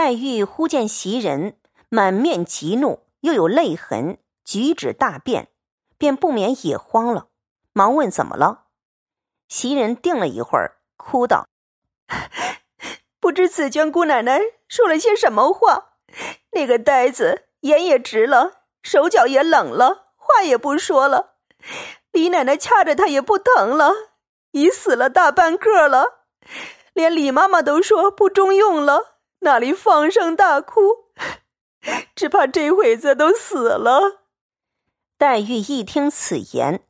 黛玉忽见袭人满面急怒，又有泪痕，举止大变，便不免也慌了，忙问怎么了。袭人定了一会儿，哭道：“ 不知紫娟姑奶奶说了些什么话，那个呆子眼也直了，手脚也冷了，话也不说了。李奶奶掐着他也不疼了，已死了大半个了，连李妈妈都说不中用了。”那里放声大哭，只怕这会子都死了。黛玉一听此言，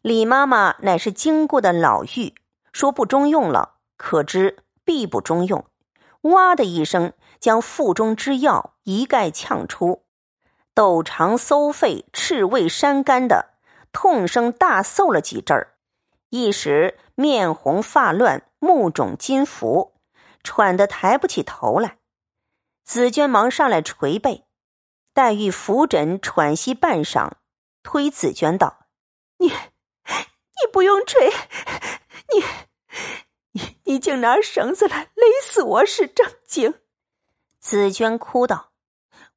李妈妈乃是经过的老妪，说不中用了，可知必不中用。哇的一声，将腹中之药一概呛出，斗肠搜肺、赤胃山肝的痛声大嗽了几阵儿，一时面红发乱，目肿筋浮。喘得抬不起头来，紫娟忙上来捶背，黛玉扶枕喘息半晌，推紫娟道：“你，你不用捶，你，你，你竟拿绳子来勒死我是正经。”紫娟哭道：“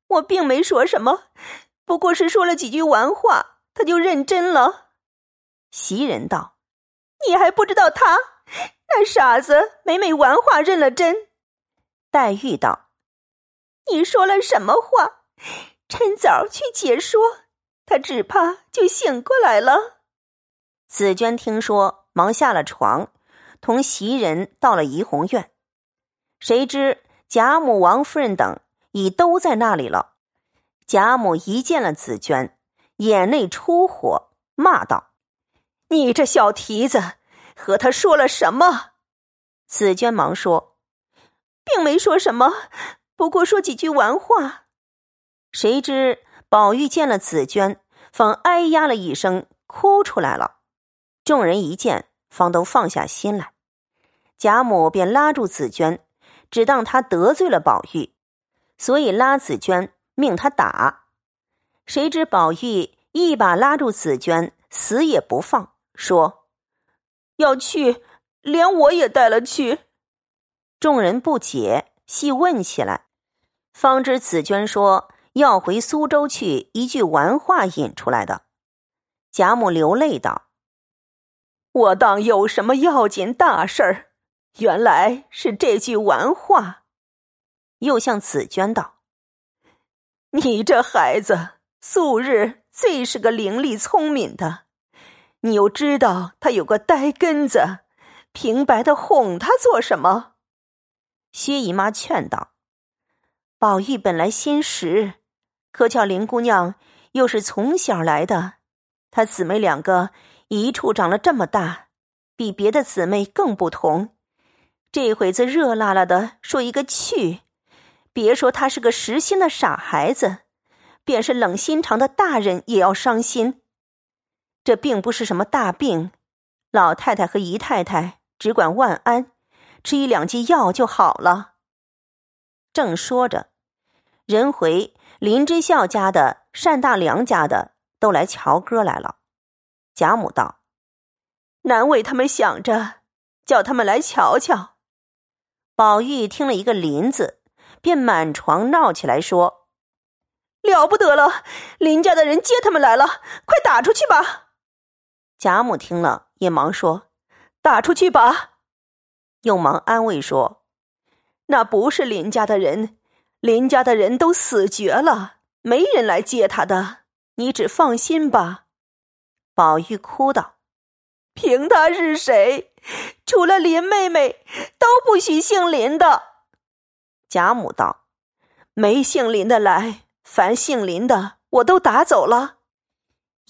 我并没说什么，不过是说了几句玩话，他就认真了。”袭人道：“你还不知道他？”那傻子每每玩话认了真，黛玉道：“你说了什么话？趁早去解说，他只怕就醒过来了。”紫娟听说，忙下了床，同袭人到了怡红院。谁知贾母、王夫人等已都在那里了。贾母一见了紫娟，眼内出火，骂道：“你这小蹄子！”和他说了什么？紫娟忙说：“并没说什么，不过说几句玩话。”谁知宝玉见了紫娟，方哎呀了一声，哭出来了。众人一见，方都放下心来。贾母便拉住紫娟，只当他得罪了宝玉，所以拉紫娟，命他打。谁知宝玉一把拉住紫娟，死也不放，说。要去，连我也带了去。众人不解，细问起来，方知紫娟说要回苏州去，一句玩话引出来的。贾母流泪道：“我当有什么要紧大事儿，原来是这句玩话。”又向紫娟道：“你这孩子素日最是个伶俐聪明的。”你又知道他有个呆根子，平白的哄他做什么？薛姨妈劝道：“宝玉本来心实，可巧林姑娘又是从小来的，她姊妹两个一处长了这么大，比别的姊妹更不同。这会子热辣辣的说一个去，别说他是个实心的傻孩子，便是冷心肠的大人也要伤心。”这并不是什么大病，老太太和姨太太只管万安，吃一两剂药就好了。正说着，人回林之孝家的、单大良家的都来瞧歌来了。贾母道：“难为他们想着，叫他们来瞧瞧。”宝玉听了一个“林”字，便满床闹起来，说：“了不得了！林家的人接他们来了，快打出去吧！”贾母听了，也忙说：“打出去吧。”又忙安慰说：“那不是林家的人，林家的人都死绝了，没人来接他的。你只放心吧。”宝玉哭道：“凭他是谁？除了林妹妹，都不许姓林的。”贾母道：“没姓林的来，凡姓林的，我都打走了。”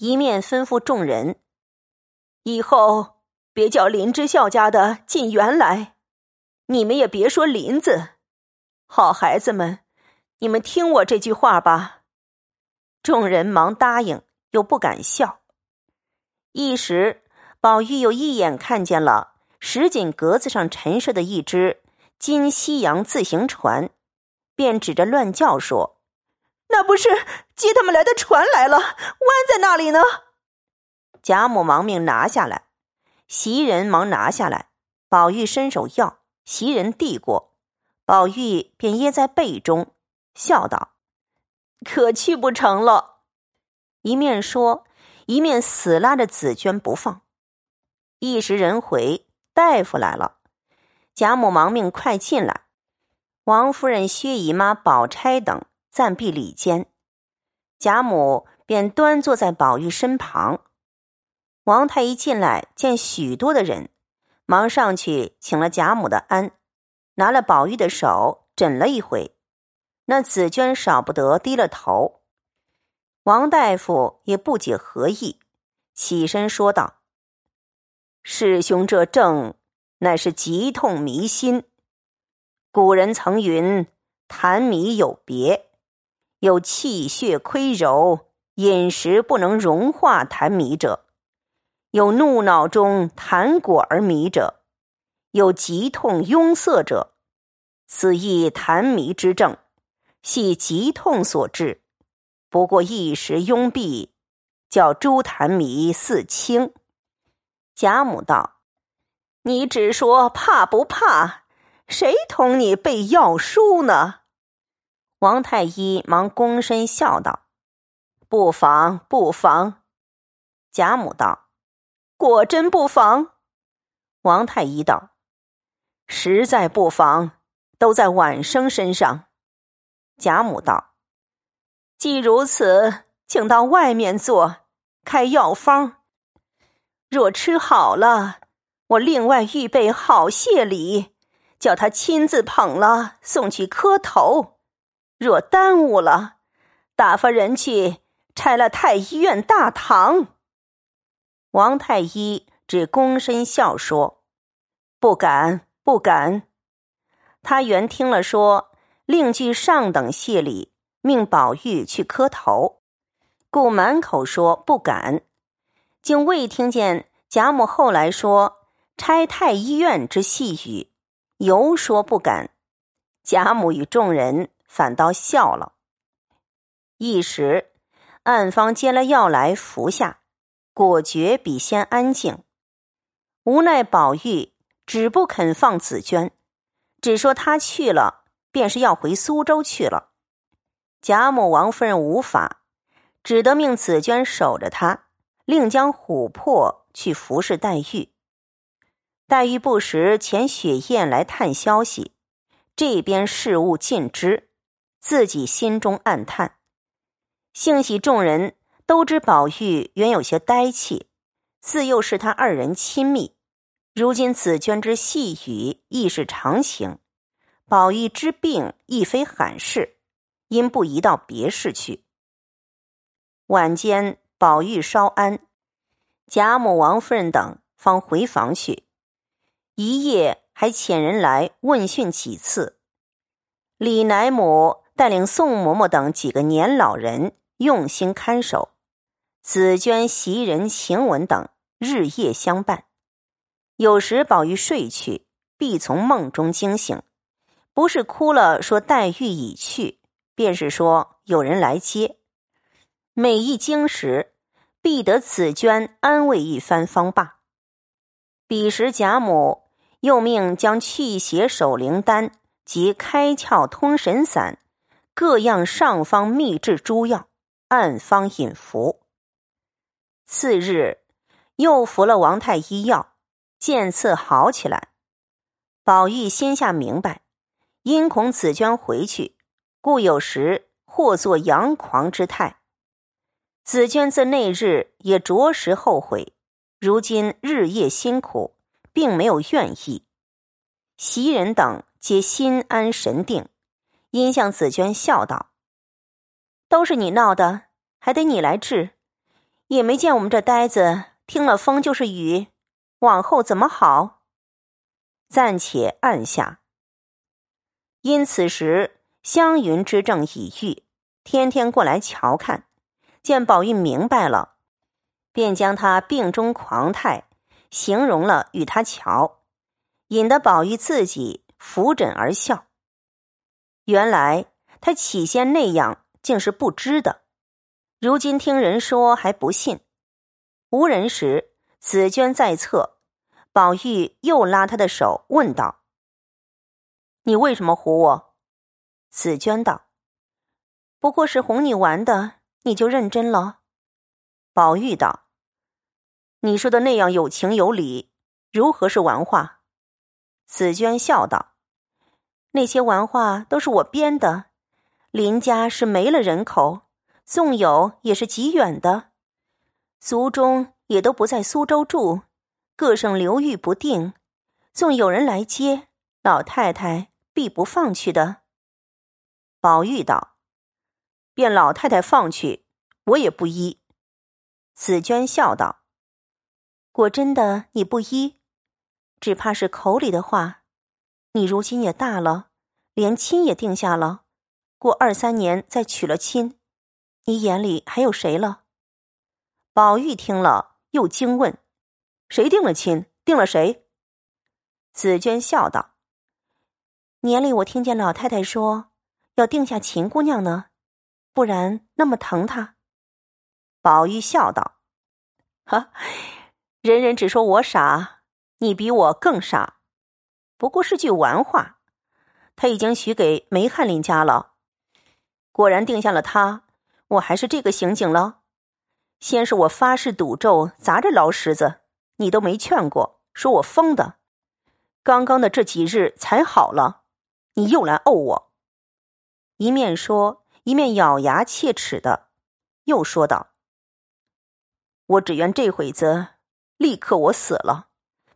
一面吩咐众人。以后别叫林之孝家的进园来，你们也别说林子。好孩子们，你们听我这句话吧。众人忙答应，又不敢笑。一时，宝玉又一眼看见了石井格子上陈设的一只金西洋自行船，便指着乱叫说：“那不是接他们来的船来了？弯在那里呢？”贾母忙命拿下来，袭人忙拿下来。宝玉伸手要，袭人递过，宝玉便掖在被中，笑道：“可去不成了。”一面说，一面死拉着紫娟不放。一时人回，大夫来了，贾母忙命快进来。王夫人、薛姨妈、宝钗等暂避里间，贾母便端坐在宝玉身旁。王太医进来，见许多的人，忙上去请了贾母的安，拿了宝玉的手诊了一回。那紫娟少不得低了头。王大夫也不解何意，起身说道：“师兄这症，乃是急痛迷心。古人曾云：‘痰迷有别，有气血亏柔，饮食不能融化痰迷者。’”有怒恼中痰果而迷者，有急痛壅塞者，此亦痰迷之症，系急痛所致。不过一时壅闭，叫诸痰迷似轻。贾母道：“你只说怕不怕？谁同你背药书呢？”王太医忙躬身笑道：“不妨，不妨。”贾母道。果真不妨，王太医道：“实在不妨，都在晚生身上。”贾母道：“既如此，请到外面坐，开药方。若吃好了，我另外预备好谢礼，叫他亲自捧了送去磕头。若耽误了，打发人去拆了太医院大堂。”王太医只躬身笑说：“不敢，不敢。”他原听了说，另具上等谢礼，命宝玉去磕头，故满口说不敢，竟未听见贾母后来说拆太医院之细语，犹说不敢。贾母与众人反倒笑了。一时，暗方接了药来服下。果觉比先安静，无奈宝玉只不肯放紫娟，只说他去了便是要回苏州去了。贾母、王夫人无法，只得命紫娟守着他，另将琥珀去服侍黛玉。黛玉不时遣雪雁来探消息，这边事务尽知，自己心中暗叹，幸喜众人。都知宝玉原有些呆气，自幼是他二人亲密。如今紫娟之细语亦是常情，宝玉之病亦非罕事，因不移到别室去。晚间，宝玉稍安，贾母、王夫人等方回房去。一夜还遣人来问讯几次。李乃母带领宋嬷嬷等几个年老人用心看守。紫娟、袭人、晴雯等日夜相伴，有时宝玉睡去，必从梦中惊醒，不是哭了说黛玉已去，便是说有人来接。每一惊时，必得紫娟安慰一番方罢。彼时贾母又命将去邪守灵丹及开窍通神散各样上方秘制诸药，暗方引服。次日，又服了王太医药，渐次好起来。宝玉心下明白，因恐紫娟回去，故有时或作佯狂之态。紫娟自那日也着实后悔，如今日夜辛苦，并没有怨意。袭人等皆心安神定，因向紫娟笑道：“都是你闹的，还得你来治。”也没见我们这呆子听了风就是雨，往后怎么好？暂且按下。因此时湘云之症已愈，天天过来瞧看，见宝玉明白了，便将他病中狂态形容了与他瞧，引得宝玉自己扶枕而笑。原来他起先那样竟是不知的。如今听人说还不信，无人时，紫娟在侧，宝玉又拉她的手问道：“你为什么唬我？”紫娟道：“不过是哄你玩的，你就认真了。”宝玉道：“你说的那样有情有理，如何是玩话？”紫娟笑道：“那些玩话都是我编的。林家是没了人口，纵有也是极远的，族中也都不在苏州住，各省流域不定。纵有人来接，老太太必不放去的。”宝玉道：“便老太太放去，我也不依。”紫娟笑道：“果真的你不依，只怕是口里的话。你如今也大了，连亲也定下了，过二三年再娶了亲，你眼里还有谁了？”宝玉听了，又惊问：“谁定了亲？定了谁？”紫娟笑道：“年里我听见老太太说。”要定下秦姑娘呢，不然那么疼她。宝玉笑道：“哈，人人只说我傻，你比我更傻。不过是句玩话。他已经许给梅翰林家了，果然定下了他，我还是这个刑警了。先是我发誓赌咒砸着老石子，你都没劝过，说我疯的。刚刚的这几日才好了，你又来怄我。”一面说，一面咬牙切齿的，又说道：“我只愿这会子立刻我死了，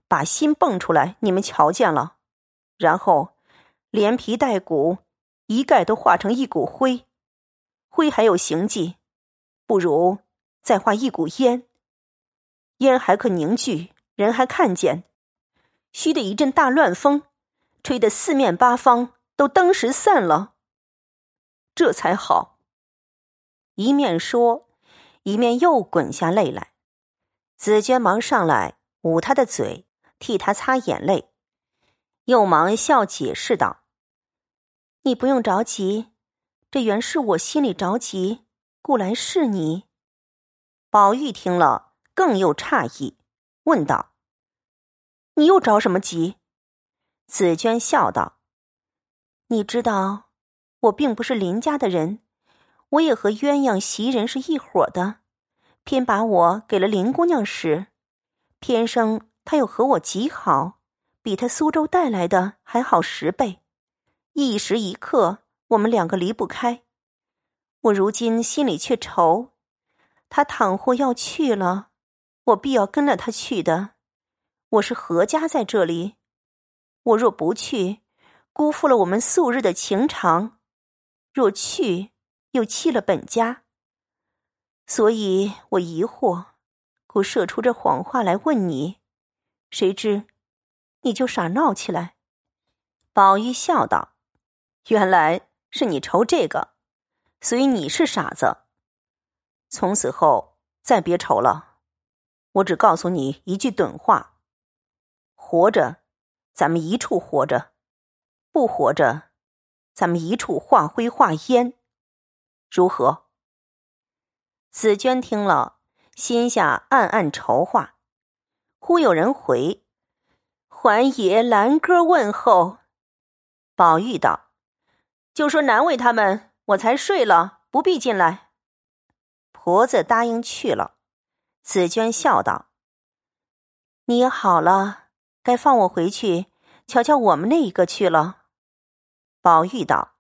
把心蹦出来，你们瞧见了，然后连皮带骨一概都化成一股灰，灰还有形迹，不如再化一股烟，烟还可凝聚，人还看见，须得一阵大乱风，吹得四面八方都登时散了。”这才好。一面说，一面又滚下泪来。紫娟忙上来捂他的嘴，替他擦眼泪，又忙笑解释道：“你不用着急，这原是我心里着急，故来是你。”宝玉听了，更又诧异，问道：“你又着什么急？”紫娟笑道：“你知道。”我并不是林家的人，我也和鸳鸯袭人是一伙的，偏把我给了林姑娘使，偏生她又和我极好，比她苏州带来的还好十倍，一时一刻我们两个离不开。我如今心里却愁，他倘或要去了，我必要跟了他去的。我是何家在这里，我若不去，辜负了我们素日的情长。若去，又弃了本家，所以我疑惑，故设出这谎话来问你。谁知，你就傻闹起来。宝玉笑道：“原来是你愁这个，所以你是傻子。从此后再别愁了。我只告诉你一句短话：活着，咱们一处活着；不活着。”咱们一处化灰化烟，如何？紫娟听了，心下暗暗筹划。忽有人回：“还爷兰歌问候。”宝玉道：“就说难为他们，我才睡了，不必进来。”婆子答应去了。紫娟笑道：“你也好了，该放我回去瞧瞧我们那一个去了。”宝玉道：“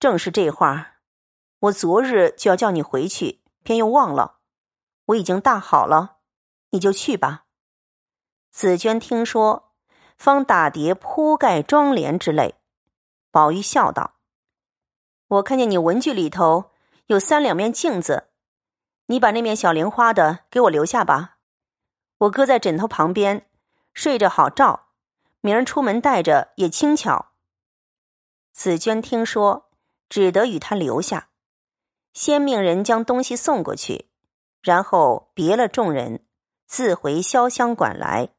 正是这话，我昨日就要叫你回去，偏又忘了。我已经大好了，你就去吧。”紫娟听说，方打叠铺盖妆帘之类。宝玉笑道：“我看见你文具里头有三两面镜子，你把那面小莲花的给我留下吧，我搁在枕头旁边，睡着好照，明儿出门带着也轻巧。”紫娟听说，只得与他留下，先命人将东西送过去，然后别了众人，自回潇湘馆来。